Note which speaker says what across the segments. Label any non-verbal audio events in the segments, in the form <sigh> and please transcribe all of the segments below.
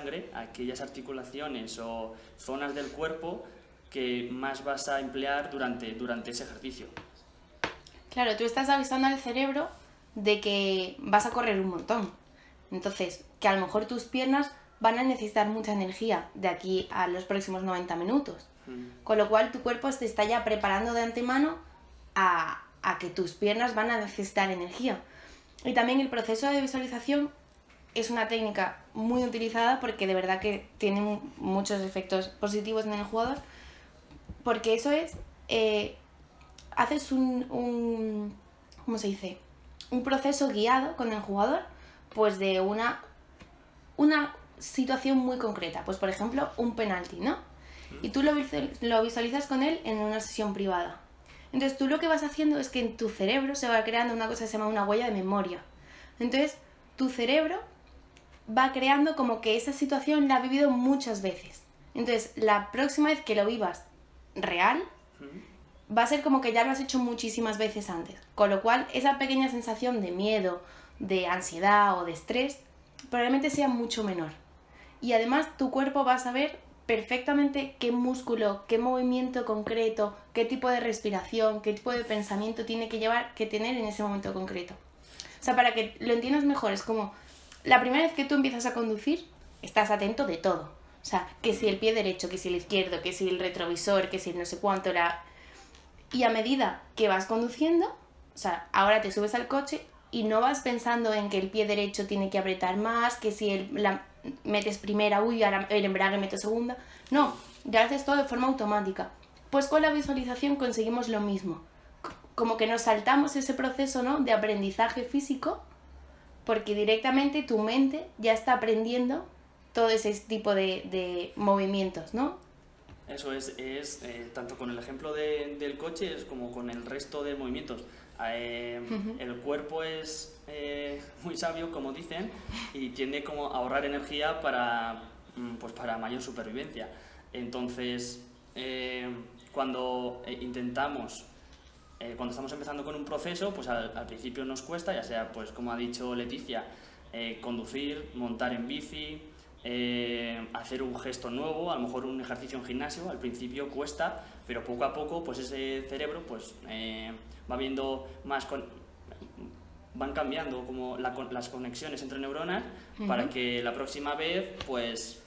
Speaker 1: sangre aquellas articulaciones o zonas del cuerpo que más vas a emplear durante, durante ese ejercicio.
Speaker 2: Claro, tú estás avisando al cerebro de que vas a correr un montón. Entonces, que a lo mejor tus piernas van a necesitar mucha energía de aquí a los próximos 90 minutos.
Speaker 1: Mm.
Speaker 2: Con lo cual tu cuerpo se está ya preparando de antemano a, a que tus piernas van a necesitar energía. Y también el proceso de visualización es una técnica muy utilizada porque de verdad que tiene mu- muchos efectos positivos en el jugador. Porque eso es, eh, haces un, un, ¿cómo se dice? Un proceso guiado con el jugador, pues de una, una situación muy concreta. Pues por ejemplo, un penalti, ¿no? Y tú lo, lo visualizas con él en una sesión privada. Entonces tú lo que vas haciendo es que en tu cerebro se va creando una cosa que se llama una huella de memoria. Entonces tu cerebro va creando como que esa situación la ha vivido muchas veces. Entonces la próxima vez que lo vivas real, va a ser como que ya lo has hecho muchísimas veces antes. Con lo cual esa pequeña sensación de miedo, de ansiedad o de estrés probablemente sea mucho menor. Y además tu cuerpo va a saber perfectamente qué músculo, qué movimiento concreto, qué tipo de respiración, qué tipo de pensamiento tiene que llevar, que tener en ese momento concreto. O sea, para que lo entiendas mejor, es como la primera vez que tú empiezas a conducir, estás atento de todo. O sea, que si el pie derecho, que si el izquierdo, que si el retrovisor, que si no sé cuánto, la... Y a medida que vas conduciendo, o sea, ahora te subes al coche y no vas pensando en que el pie derecho tiene que apretar más, que si el, la metes primera, uy, ahora el embrague meto segunda. No, ya haces todo de forma automática. Pues con la visualización conseguimos lo mismo. Como que nos saltamos ese proceso, ¿no? De aprendizaje físico, porque directamente tu mente ya está aprendiendo todo ese tipo de, de movimientos, ¿no?
Speaker 1: Eso es, es eh, tanto con el ejemplo de- del coche es como con el resto de movimientos. Eh,
Speaker 2: Ujú.
Speaker 1: El cuerpo es eh, <laughs> muy sabio, como dicen, y tiende como a ahorrar energía para, mm, pues para mayor supervivencia. Entonces, eh, cuando eh, intentamos, eh, cuando estamos empezando con un proceso, pues al, al principio nos cuesta, ya sea, pues como ha dicho Leticia, eh, conducir, montar en bici, eh, hacer un gesto nuevo, a lo mejor un ejercicio en gimnasio, al principio cuesta, pero poco a poco pues ese cerebro pues eh, va viendo más con- van cambiando como la las conexiones entre neuronas para que la próxima vez pues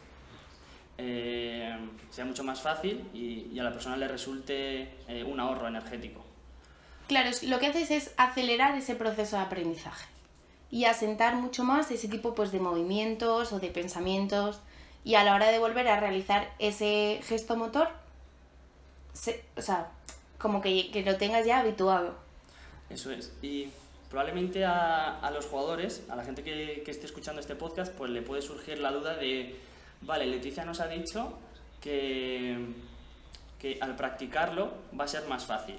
Speaker 1: eh, sea mucho más fácil y, y a la persona le resulte un ahorro energético.
Speaker 2: Claro, es- lo que haces es acelerar ese proceso de aprendizaje y asentar mucho más ese tipo pues, de movimientos o de pensamientos y a la hora de volver a realizar ese gesto motor, o sea, como que, que lo tengas ya habituado.
Speaker 1: Eso es. Y probablemente a, los jugadores, a la gente que, que esté escuchando este podcast, pues le puede surgir la duda de, vale, Leticia nos ha dicho que, que al practicarlo va a ser más fácil,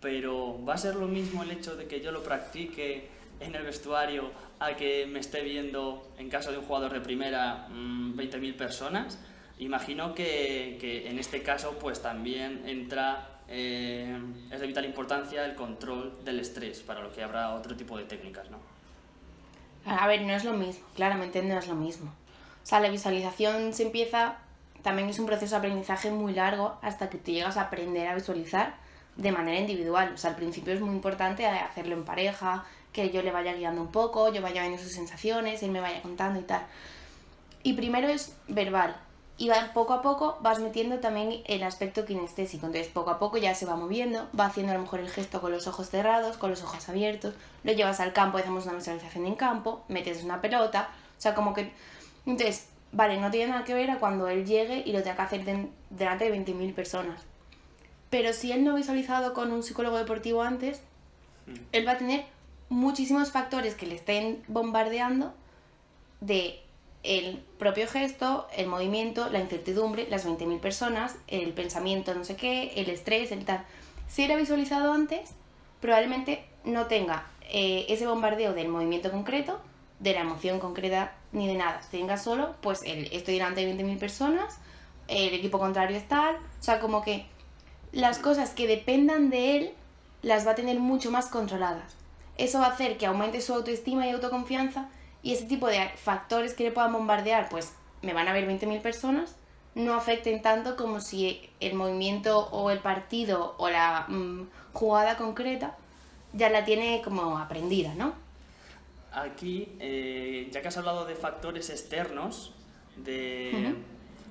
Speaker 1: pero ¿va a ser lo mismo el hecho de que yo lo practique en el vestuario a que me esté viendo, en caso de un jugador de primera, mm, 20.000 personas? Imagino que, que en este caso pues también entra, eh, es de vital importancia el control del estrés, para lo que habrá otro tipo de técnicas, ¿no?
Speaker 2: A ver, no es lo mismo, claramente no es lo mismo. O sea, la visualización se empieza, también es un proceso de aprendizaje muy largo hasta que tú llegas a aprender a visualizar de manera individual. O sea, al principio es muy importante hacerlo en pareja, que yo le vaya guiando un poco, yo vaya viendo sus sensaciones, él me vaya contando y tal. Y primero es verbal. Y poco a poco vas metiendo también el aspecto kinestésico. Entonces, poco a poco ya se va moviendo, va haciendo a lo mejor el gesto con los ojos cerrados, con los ojos abiertos. Lo llevas al campo, hacemos una visualización en campo, metes una pelota. O sea, como que. Entonces, vale, no tiene nada que ver a cuando él llegue y lo tenga que hacer de- delante de 20.000 personas. Pero si él no ha visualizado con un psicólogo deportivo antes, él va a tener muchísimos factores que le estén bombardeando de el propio gesto, el movimiento, la incertidumbre, las 20.000 personas, el pensamiento no sé qué, el estrés, el tal. Si era visualizado antes, probablemente no tenga eh, ese bombardeo del movimiento concreto, de la emoción concreta, ni de nada. Tenga solo, pues, el estoy delante de 20.000 personas, el equipo contrario es tal, o sea, como que las cosas que dependan de él las va a tener mucho más controladas. Eso va a hacer que aumente su autoestima y autoconfianza y ese tipo de factores que le puedan bombardear, pues me van a ver 20.000 personas, no afecten tanto como si el movimiento o el partido o la mm, jugada concreta ya la tiene como aprendida, ¿no?
Speaker 1: Aquí, eh, ya que has hablado de factores externos, de,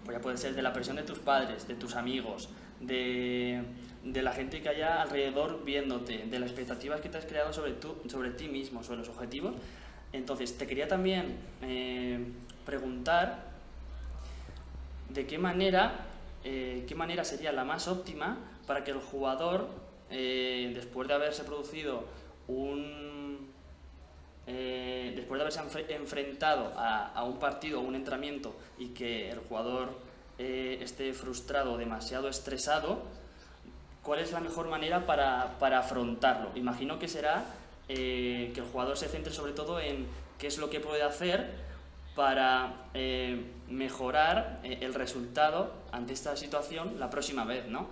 Speaker 1: pues ya puede ser de la presión de tus padres, de tus amigos, de, de, la gente que haya alrededor viéndote, de las expectativas que te has creado sobre, tú, sobre ti mismo, sobre los objetivos. Entonces, te quería también eh, preguntar de qué manera, eh, qué manera sería la más óptima para que el jugador, eh, después de haberse producido un... Después de haberse enfrentado a, un partido o un entrenamiento y que el jugador esté frustrado, demasiado estresado, ¿cuál es la mejor manera para, para afrontarlo? Imagino que será que el jugador se centre sobre todo en qué es lo que puede hacer para eh, mejorar eh, el resultado ante esta situación la próxima vez, ¿no?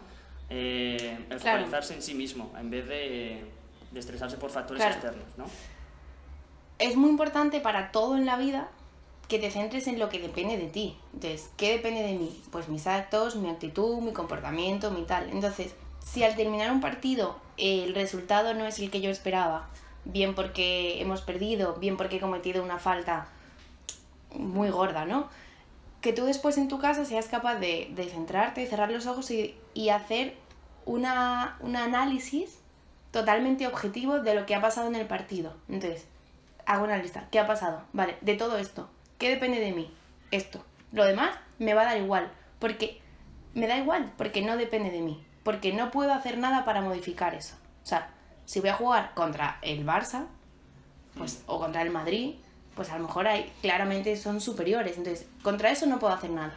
Speaker 1: Eh, el focalizarse en sí mismo, en vez de, estresarse por factores externos, ¿no?
Speaker 2: Es muy importante para todo en la vida que te centres en lo que depende de ti. Entonces, ¿qué depende de mí? Pues mis actos, mi actitud, mi comportamiento, mi tal. Entonces, si al terminar un partido el resultado no es el que yo esperaba, bien porque hemos perdido, bien porque he cometido una falta, muy gorda, ¿no? Que tú después en tu casa seas capaz de, de centrarte, cerrar los ojos y, y hacer una, un análisis totalmente objetivo de lo que ha pasado en el partido. Entonces, hago una lista. ¿Qué ha pasado? Vale, de todo esto. ¿Qué depende de mí? Esto. Lo demás me va a dar igual. Porque me da igual, porque no depende de mí. Porque no puedo hacer nada para modificar eso. O sea, si voy a jugar contra el Barça, pues, o contra el Madrid, pues a lo mejor hay, claramente son superiores. Entonces, contra eso no puedo hacer nada.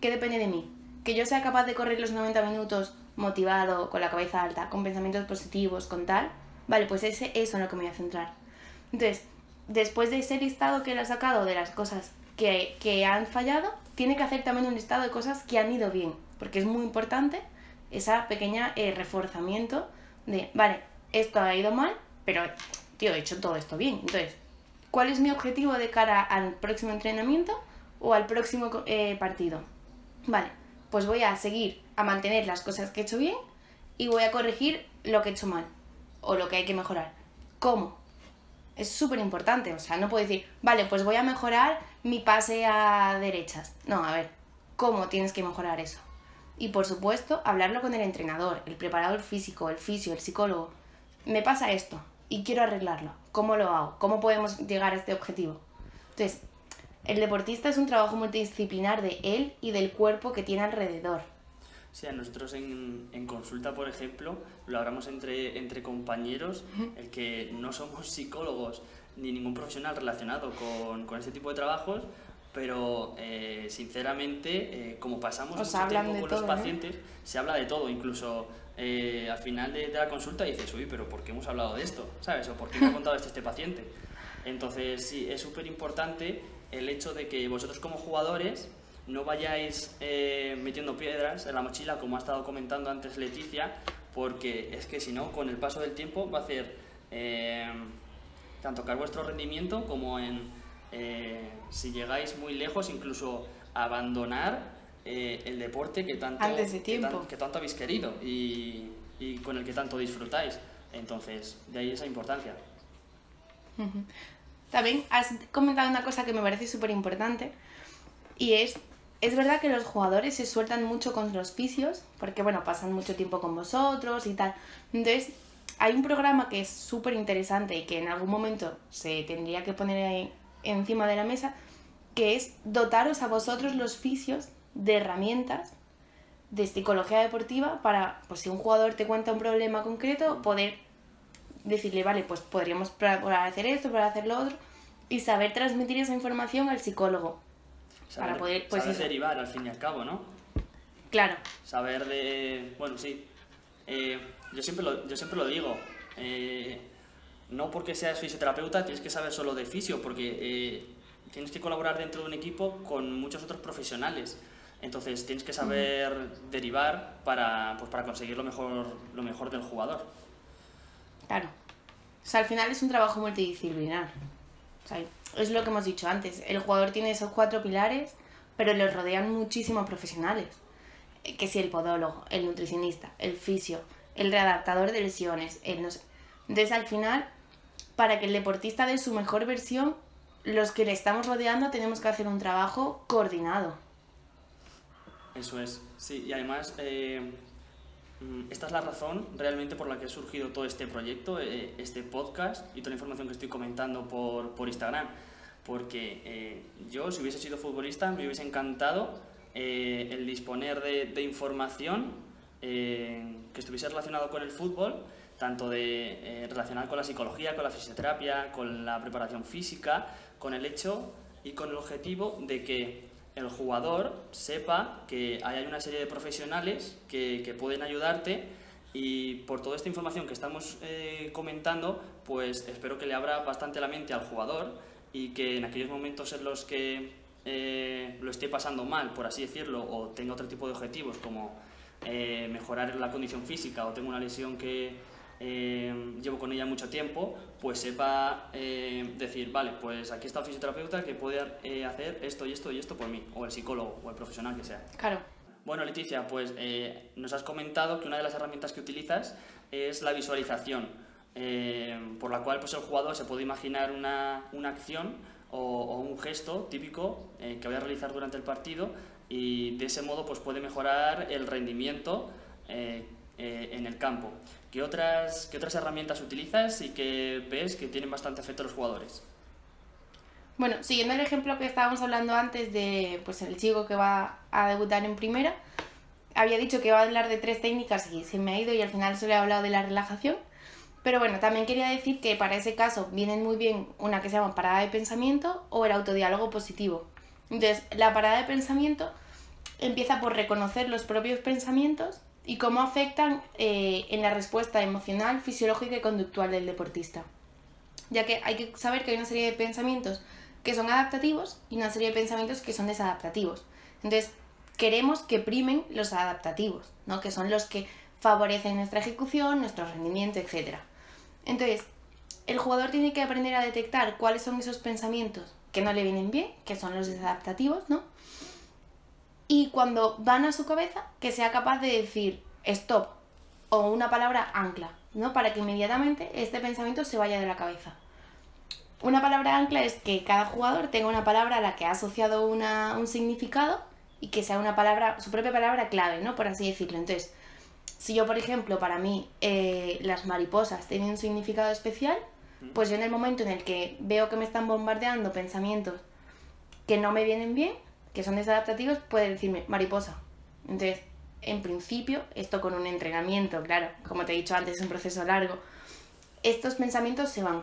Speaker 2: ¿Qué depende de mí? Que yo sea capaz de correr los 90 minutos motivado, con la cabeza alta, con pensamientos positivos, con tal. Vale, pues ese, eso en lo que me voy a centrar. Entonces, después de ese listado que él ha sacado de las cosas que, que han fallado, tiene que hacer también un listado de cosas que han ido bien. Porque es muy importante esa pequeña eh, reforzamiento de, vale, esto ha ido mal, pero, tío, he hecho todo esto bien. Entonces, ¿Cuál es mi objetivo de cara al próximo entrenamiento o al próximo eh, partido? Vale, pues voy a seguir a mantener las cosas que he hecho bien y voy a corregir lo que he hecho mal o lo que hay que mejorar. ¿Cómo? Es súper importante, o sea, no puedo decir, vale, pues voy a mejorar mi pase a derechas. No, a ver, ¿cómo tienes que mejorar eso? Y por supuesto, hablarlo con el entrenador, el preparador físico, el fisio, el psicólogo. Me pasa esto, y quiero arreglarlo. ¿Cómo lo hago? ¿Cómo podemos llegar a este objetivo? Entonces, el deportista es un trabajo multidisciplinar de él y del cuerpo que tiene alrededor.
Speaker 1: Sea, nosotros en, en consulta, por ejemplo, lo hablamos entre, entre compañeros, el que no somos psicólogos ni ningún profesional relacionado con, con este tipo de trabajos, pero eh, sinceramente, eh, como pasamos mucho tiempo con los pacientes, se habla de todo, incluso eh, al final de, la consulta dices, uy, pero ¿por qué hemos hablado de esto? ¿Sabes? ¿O por qué me ha contado esto este paciente? Entonces, sí, es súper importante el hecho de que vosotros como jugadores no vayáis eh, metiendo piedras en la mochila, como ha estado comentando antes Leticia, porque es que si no, con el paso del tiempo va a hacer eh, tanto que vuestro rendimiento como en, si llegáis muy lejos, incluso abandonar eh, el deporte que tanto, Que, tanto habéis querido y, y, con el que tanto disfrutáis. Entonces, de ahí esa importancia.
Speaker 2: También has comentado una cosa que me parece súper importante y es, es verdad que los jugadores se sueltan mucho con los fisios porque, bueno, pasan mucho tiempo con vosotros y tal. Entonces, hay un programa que es súper interesante y que en algún momento se tendría que poner ahí encima de la mesa, que es dotaros a vosotros los fisios de herramientas de psicología deportiva para, pues si un jugador te cuenta un problema concreto, poder decirle, vale, pues podríamos probar hacer esto, para hacer lo otro, y saber transmitir esa información al psicólogo.
Speaker 1: Para poder, pues saber derivar al fin y al cabo, ¿no?
Speaker 2: Claro.
Speaker 1: Saber de, bueno, sí. Eh, yo, siempre lo, yo siempre lo digo. Eh, no porque seas fisioterapeuta tienes que saber solo de fisio, porque eh, tienes que colaborar dentro de un equipo con muchos otros profesionales. Entonces tienes que saber derivar para, pues, para conseguir lo mejor, lo mejor del jugador.
Speaker 2: Claro. O sea, al final es un trabajo multidisciplinar. O sea, es lo que hemos dicho antes. El jugador tiene esos cuatro pilares, pero los rodean muchísimos profesionales. Que si el podólogo, el nutricionista, el fisio, el readaptador de lesiones, el no sé. Entonces al final, para que el deportista dé su mejor versión, los que le estamos rodeando tenemos que hacer un trabajo coordinado.
Speaker 1: Eso es, sí, y además eh, esta es la razón realmente por la que ha surgido todo este proyecto, eh, este podcast y toda la información que estoy comentando por, por Instagram. Porque eh, yo, si hubiese sido futbolista, me hubiese encantado eh, el disponer de, información que estuviese relacionado con el fútbol, tanto de relacionada con la psicología, con la fisioterapia, con la preparación física, con el hecho y con el objetivo de que el jugador sepa que hay una serie de profesionales que, que pueden ayudarte y por toda esta información que estamos eh, comentando, pues espero que le abra bastante la mente al jugador y que en aquellos momentos en los que eh, lo esté pasando mal, por así decirlo, o tenga otro tipo de objetivos como eh, mejorar la condición física o tengo una lesión que eh, llevo con ella mucho tiempo, pues sepa eh, decir, vale, pues aquí está el fisioterapeuta que puede eh, hacer esto y esto y esto por mí, o el psicólogo o el profesional que sea.
Speaker 2: Claro.
Speaker 1: Bueno, Leticia, pues eh, nos has comentado que una de las herramientas que utilizas es la visualización, eh, por la cual pues, el jugador se puede imaginar una, una acción o, o un gesto típico eh, que vaya a realizar durante el partido y de ese modo pues, puede mejorar el rendimiento eh, eh, en el campo. ¿Qué otras, ¿Qué otras herramientas utilizas y que ves que tienen bastante efecto los jugadores?
Speaker 2: Bueno, siguiendo el ejemplo que estábamos hablando antes de pues el chico que va a debutar en primera, había dicho que iba a hablar de tres técnicas y se me ha ido y al final solo he hablado de la relajación. Pero bueno, también quería decir que para ese caso vienen muy bien una que se llama parada de pensamiento o el autodiálogo positivo. Entonces, la parada de pensamiento empieza por reconocer los propios pensamientos y cómo afectan eh, en la respuesta emocional, fisiológica y conductual del deportista. Ya que hay que saber que hay una serie de pensamientos que son adaptativos y una serie de pensamientos que son desadaptativos. Entonces, queremos que primen los adaptativos, ¿no? que son los que favorecen nuestra ejecución, nuestro rendimiento, etc. Entonces, el jugador tiene que aprender a detectar cuáles son esos pensamientos que no le vienen bien, que son los desadaptativos, ¿no? Y cuando van a su cabeza, que sea capaz de decir stop o una palabra ancla, ¿no? Para que inmediatamente este pensamiento se vaya de la cabeza. Una palabra ancla es que cada jugador tenga una palabra a la que ha asociado una, un significado y que sea una palabra, su propia palabra clave, ¿no? Por así decirlo. Entonces, si yo, por ejemplo, para mí eh, las mariposas tienen un significado especial, pues yo en el momento en el que veo que me están bombardeando pensamientos que no me vienen bien, que son desadaptativos, puede decirme mariposa. Entonces, en principio, esto con un entrenamiento, claro, como te he dicho antes, es un proceso largo, estos pensamientos se van.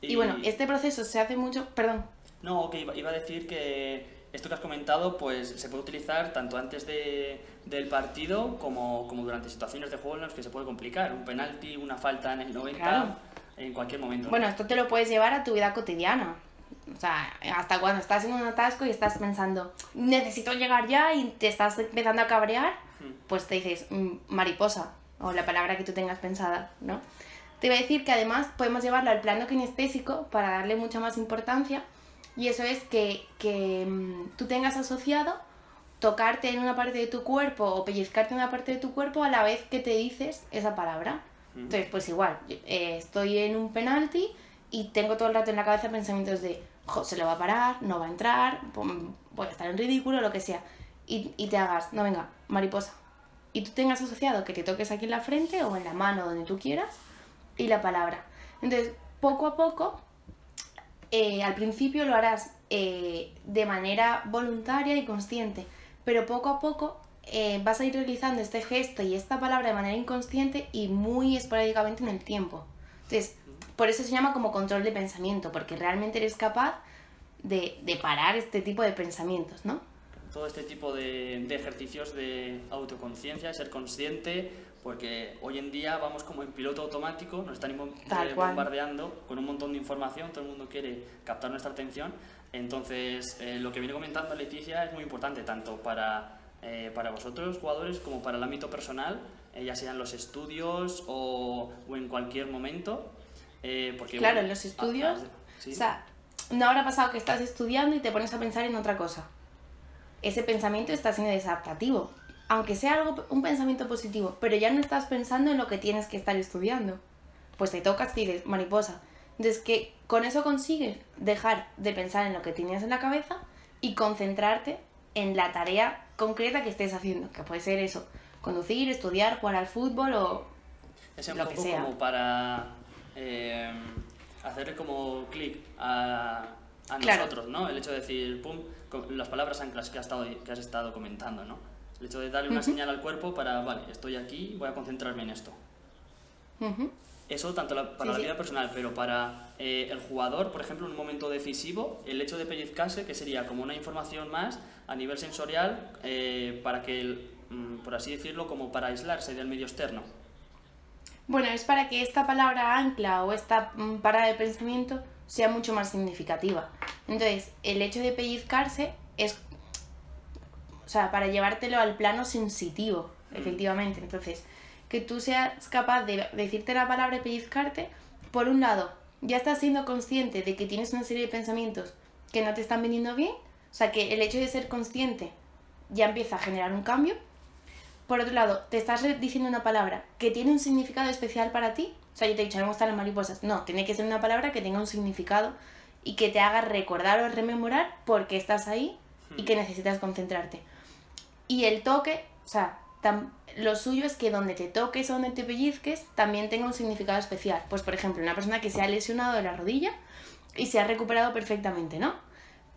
Speaker 2: Y, bueno, este proceso se hace mucho, perdón,
Speaker 1: No, que iba, iba a decir que esto que has comentado pues se puede utilizar tanto antes de, del partido como, como durante situaciones de juego en las que se puede complicar. Un penalti, una falta en el 90,
Speaker 2: Claro.
Speaker 1: en cualquier momento.
Speaker 2: Bueno, esto te lo puedes llevar a tu vida cotidiana. O sea, hasta cuando estás en un atasco y estás pensando, necesito llegar ya y te estás empezando a cabrear,
Speaker 1: Hmm.
Speaker 2: pues te dices mm, mariposa o la palabra que tú tengas pensada, ¿no? Te iba a decir que además podemos llevarlo al plano kinestésico para darle mucha más importancia y eso es que, que mm, tú tengas asociado tocarte en una parte de tu cuerpo o pellizcarte en una parte de tu cuerpo a la vez que te dices esa palabra.
Speaker 1: Mm.
Speaker 2: Entonces, pues igual, eh, estoy en un penalti y tengo todo el rato en la cabeza pensamientos de, se lo va a parar, no va a entrar, voy a estar en ridículo, lo que sea. Y, y te hagas, no venga, mariposa. Y tú tengas asociado que te toques aquí en la frente o en la mano, donde tú quieras, y la palabra. Entonces, poco a poco, eh, al principio lo harás eh, de manera voluntaria y consciente, pero poco a poco eh, vas a ir realizando este gesto y esta palabra de manera inconsciente y muy esporádicamente en el tiempo. Entonces, por eso se llama como control de pensamiento, porque realmente eres capaz de, de parar este tipo de pensamientos, ¿no?
Speaker 1: Todo este tipo de, de ejercicios de autoconciencia, ser consciente, porque hoy en día vamos como en piloto automático, nos están
Speaker 2: Tal
Speaker 1: eh,
Speaker 2: cual.
Speaker 1: bombardeando con un montón de información, todo el mundo quiere captar nuestra atención. Entonces, eh, lo que viene comentando Leticia es muy importante, tanto para, eh, para vosotros, jugadores, como para el ámbito personal, eh, ya sea en los estudios o, o en cualquier momento. Eh, porque,
Speaker 2: Claro,
Speaker 1: bueno,
Speaker 2: en los estudios,
Speaker 1: ah, ah, sí.
Speaker 2: O sea, no habrá pasado que estás estudiando y te pones a pensar en otra cosa. ese pensamiento está siendo desadaptativo. Aunque sea algo, un pensamiento positivo, pero ya no estás pensando en lo que tienes que estar estudiando. Pues te tocas y dices, mariposa. Entonces, que con eso consigues dejar de pensar en lo que tenías en la cabeza y concentrarte en la tarea concreta que estés haciendo, que puede ser eso, conducir, estudiar, jugar al fútbol o
Speaker 1: Es un
Speaker 2: lo que
Speaker 1: poco
Speaker 2: sea.
Speaker 1: como para eh, hacerle como clic a, a
Speaker 2: Claro.
Speaker 1: nosotros, ¿no? El hecho de decir, pum, las palabras anclas que has estado, que has estado comentando, ¿no? El hecho de darle una
Speaker 2: Ujú.
Speaker 1: señal al cuerpo para, vale, estoy aquí, voy a concentrarme en esto.
Speaker 2: Ujú.
Speaker 1: Eso tanto la- para
Speaker 2: Sí,
Speaker 1: la
Speaker 2: sí.
Speaker 1: vida personal, pero para eh, el jugador, por ejemplo, en un momento decisivo, el hecho de pellizcarse, que sería como una información más a nivel sensorial, eh, para que, el, mm, por así decirlo, como para aislarse del medio externo.
Speaker 2: Bueno, es para que esta palabra ancla o esta mm, parada de pensamiento sea mucho más significativa. Entonces, el hecho de pellizcarse es, o sea, para llevártelo al plano sensitivo,
Speaker 1: Mm.
Speaker 2: efectivamente. Entonces, que tú seas capaz de decirte la palabra y pellizcarte, por un lado, ya estás siendo consciente de que tienes una serie de pensamientos que no te están viniendo bien, o sea, que el hecho de ser consciente ya empieza a generar un cambio. Por otro lado, te estás diciendo una palabra que tiene un significado especial para ti. O sea, yo te he dicho, me gustan las mariposas. No, tiene que ser una palabra que tenga un significado y que te haga recordar o rememorar por qué estás ahí y que necesitas concentrarte. Y el toque, o sea, tam- lo suyo es que donde te toques o donde te pellizques también tenga un significado especial. Pues, por ejemplo, una persona que se ha lesionado de la rodilla y se ha recuperado perfectamente, ¿no?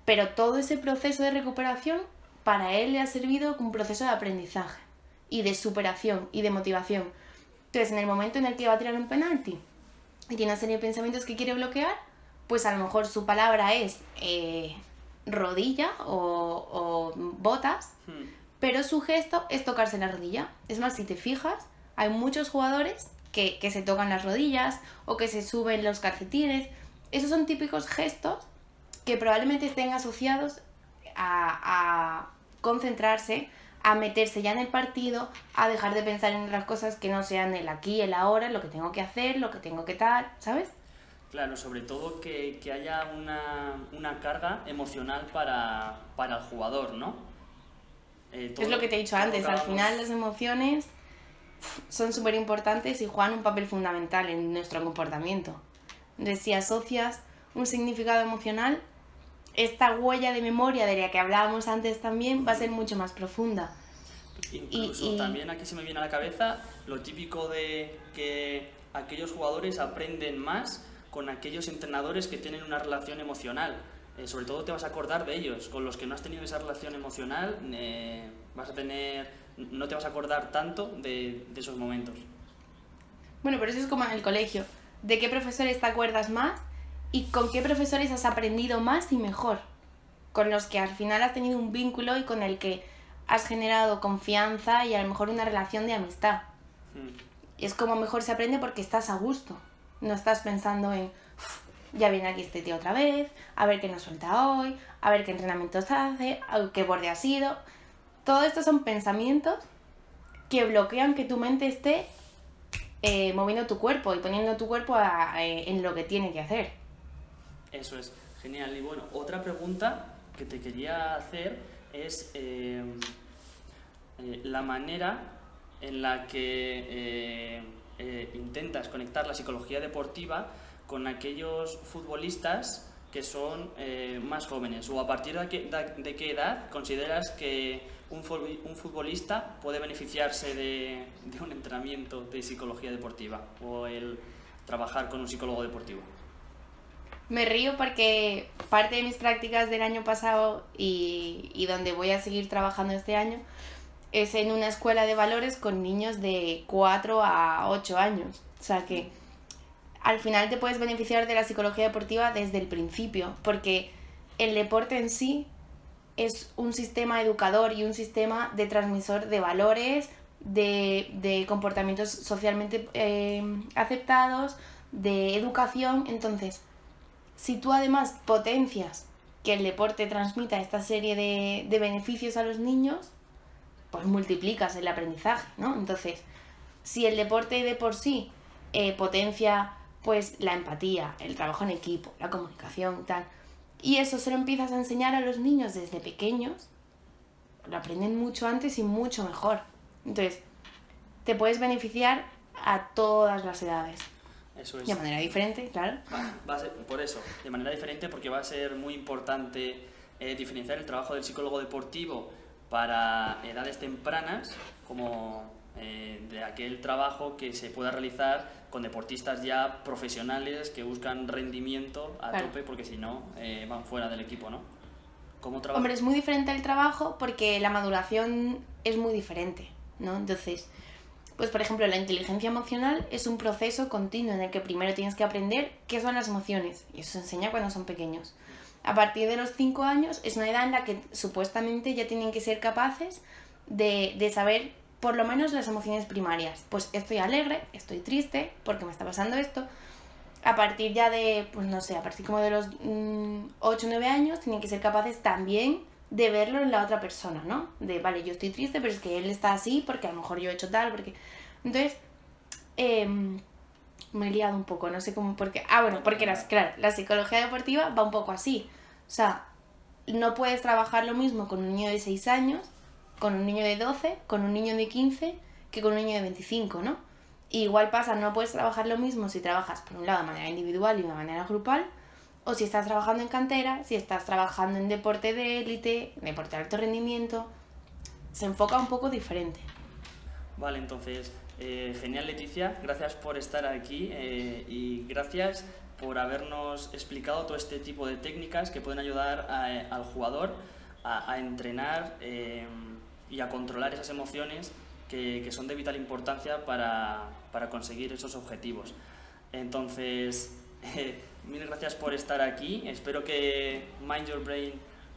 Speaker 2: Pero todo ese proceso de recuperación para él le ha servido como un proceso de aprendizaje y de superación y de motivación. Entonces, en el momento en el que va a tirar un penalti y tiene una serie de pensamientos que quiere bloquear, pues a lo mejor su palabra es eh, rodilla o, o botas,
Speaker 1: Hmm.
Speaker 2: pero su gesto es tocarse la rodilla. Es más, si te fijas, hay muchos jugadores que, que se tocan las rodillas o que se suben los calcetines. Esos son típicos gestos que probablemente estén asociados a, a concentrarse, a meterse ya en el partido, a dejar de pensar en otras cosas que no sean el aquí, el ahora, lo que tengo que hacer, lo que tengo que tal, ¿sabes?
Speaker 1: Claro, sobre todo que, que haya una, una carga emocional para, para el jugador, ¿no? Eh, todo-
Speaker 2: es lo que te he dicho antes, al final las emociones son súper importantes y juegan un papel fundamental en nuestro comportamiento. Entonces, si asocias un significado emocional, esta huella de memoria de la que hablábamos antes también va a ser mucho más profunda.
Speaker 1: Incluso
Speaker 2: y-
Speaker 1: también aquí se me viene a la cabeza lo típico de que aquellos jugadores aprenden más con aquellos entrenadores que tienen una relación emocional. Eh, sobre todo te vas a acordar de ellos. Con los que no has tenido esa relación emocional, eh, vas a tener, no te vas a acordar tanto de, de esos momentos.
Speaker 2: Bueno, pero eso es como en el colegio. ¿De qué profesores te acuerdas más? ¿Y con qué profesores has aprendido más y mejor? Con los que al final has tenido un vínculo y con el que has generado confianza y a lo mejor una relación de amistad.
Speaker 1: Mm.
Speaker 2: Es como mejor se aprende porque estás a gusto. No estás pensando en, "Uf, ya viene aquí este tío otra vez, a ver qué nos suelta hoy, a ver qué entrenamientos hace, a qué borde ha sido. Todo esto son pensamientos que bloquean que tu mente esté eh, moviendo tu cuerpo y poniendo tu cuerpo a- eh, en lo que tiene que hacer.
Speaker 1: Eso es, genial. Y bueno, otra pregunta que te quería hacer es eh, eh, la manera en la que eh, intentas conectar la psicología deportiva con aquellos futbolistas que son más jóvenes o a partir de qué, de- qué edad consideras que un, un futbolista puede beneficiarse de un entrenamiento de psicología deportiva o el trabajar con un psicólogo deportivo.
Speaker 2: Me río porque parte de mis prácticas del año pasado y, y donde voy a seguir trabajando este año es en una escuela de valores con niños de 4 a 8 años. O sea que al final te puedes beneficiar de la psicología deportiva desde el principio, porque el deporte en sí es un sistema educador y un sistema de transmisor de valores, de, de comportamientos socialmente eh, aceptados, de educación. Entonces, si tú además potencias que el deporte transmita esta serie de, de beneficios a los niños, pues multiplicas el aprendizaje, ¿no? Entonces, si el deporte de por sí eh, potencia pues la empatía, el trabajo en equipo, la comunicación tal, y eso se lo empiezas a enseñar a los niños desde pequeños, lo aprenden mucho antes y mucho mejor. Entonces, te puedes beneficiar a todas las edades.
Speaker 1: Eso es.
Speaker 2: De manera diferente, claro.
Speaker 1: Va- va a ser- por eso, de manera diferente, porque va a ser muy importante eh, diferenciar el trabajo del psicólogo deportivo para edades tempranas, como eh, de aquel trabajo que se pueda realizar con deportistas ya profesionales que buscan rendimiento a
Speaker 2: Claro.
Speaker 1: tope, porque si no, eh, van fuera del equipo, ¿no? ¿Cómo?
Speaker 2: Hombre, es muy diferente el trabajo porque la maduración es muy diferente, ¿no? Entonces, pues por ejemplo, la inteligencia emocional es un proceso continuo en el que primero tienes que aprender qué son las emociones y eso se enseña cuando son pequeños. A partir de los 5 años es una edad en la que supuestamente ya tienen que ser capaces de, de saber por lo menos las emociones primarias. Pues estoy alegre, estoy triste, porque me está pasando esto. A partir ya de, pues no sé, a partir como de los 8 o 9 años, tienen que ser capaces también de verlo en la otra persona, ¿no? De, vale, yo estoy triste, pero es que él está así porque a lo mejor yo he hecho tal, porque... Entonces, em, me he liado un poco, no sé cómo, porque... Ah, bueno, porque claro, la psicología deportiva va un poco así. O sea, no puedes trabajar lo mismo con un niño de 6 años, con un niño de 12, con un niño de 15, que con un niño de 25, ¿no? Y igual pasa, no puedes trabajar lo mismo si trabajas por un lado de manera individual y de manera grupal, o si estás trabajando en cantera, si estás trabajando en deporte de élite, deporte de alto rendimiento, se enfoca un poco diferente.
Speaker 1: Vale, entonces, eh, genial Leticia, gracias por estar aquí eh, y gracias por habernos explicado todo este tipo de técnicas que pueden ayudar a- al jugador a, a entrenar eh, y a controlar esas emociones que, que son de vital importancia para, para conseguir esos objetivos. Entonces, eh, <laughs> mil gracias por estar aquí, espero que Mind Your Brain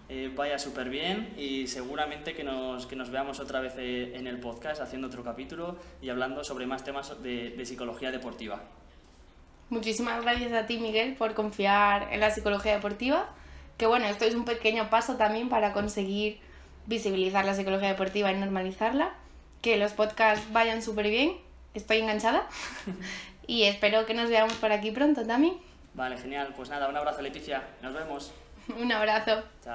Speaker 1: eh, vaya súper bien y seguramente que nos, que nos veamos otra vez eh, en el podcast haciendo otro capítulo y hablando sobre más temas de, de psicología deportiva.
Speaker 2: Muchísimas gracias a ti, Miguel, por confiar en la psicología deportiva. Que bueno, esto es un pequeño paso también para conseguir visibilizar la psicología deportiva y normalizarla. Que los podcasts vayan súper bien. Estoy enganchada. <laughs> y espero que nos veamos por aquí pronto también.
Speaker 1: Vale, genial. Pues nada, un abrazo Leticia. Nos vemos. <laughs>
Speaker 2: Un abrazo.
Speaker 1: Chao.